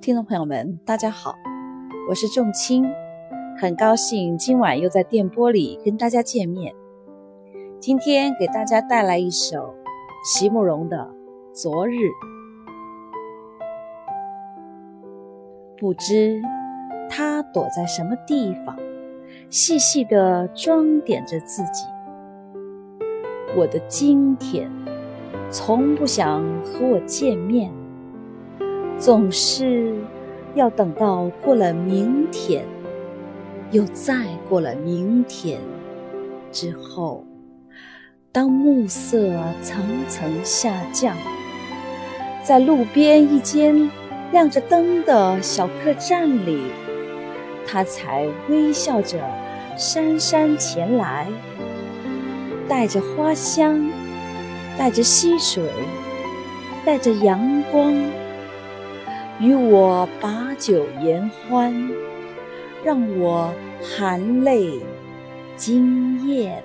听众朋友们，大家好，我是仲青，很高兴今晚又在电波里跟大家见面。今天给大家带来一首席慕容的《昨日》，不知他躲在什么地方，细细地装点着自己。我的今天，从不想和我见面。总是要等到过了明天，又再过了明天之后，当暮色层层下降，在路边一间亮着灯的小客栈里，他才微笑着姗姗前来，带着花香，带着溪水，带着阳光。与我把酒言欢，让我含泪惊艳。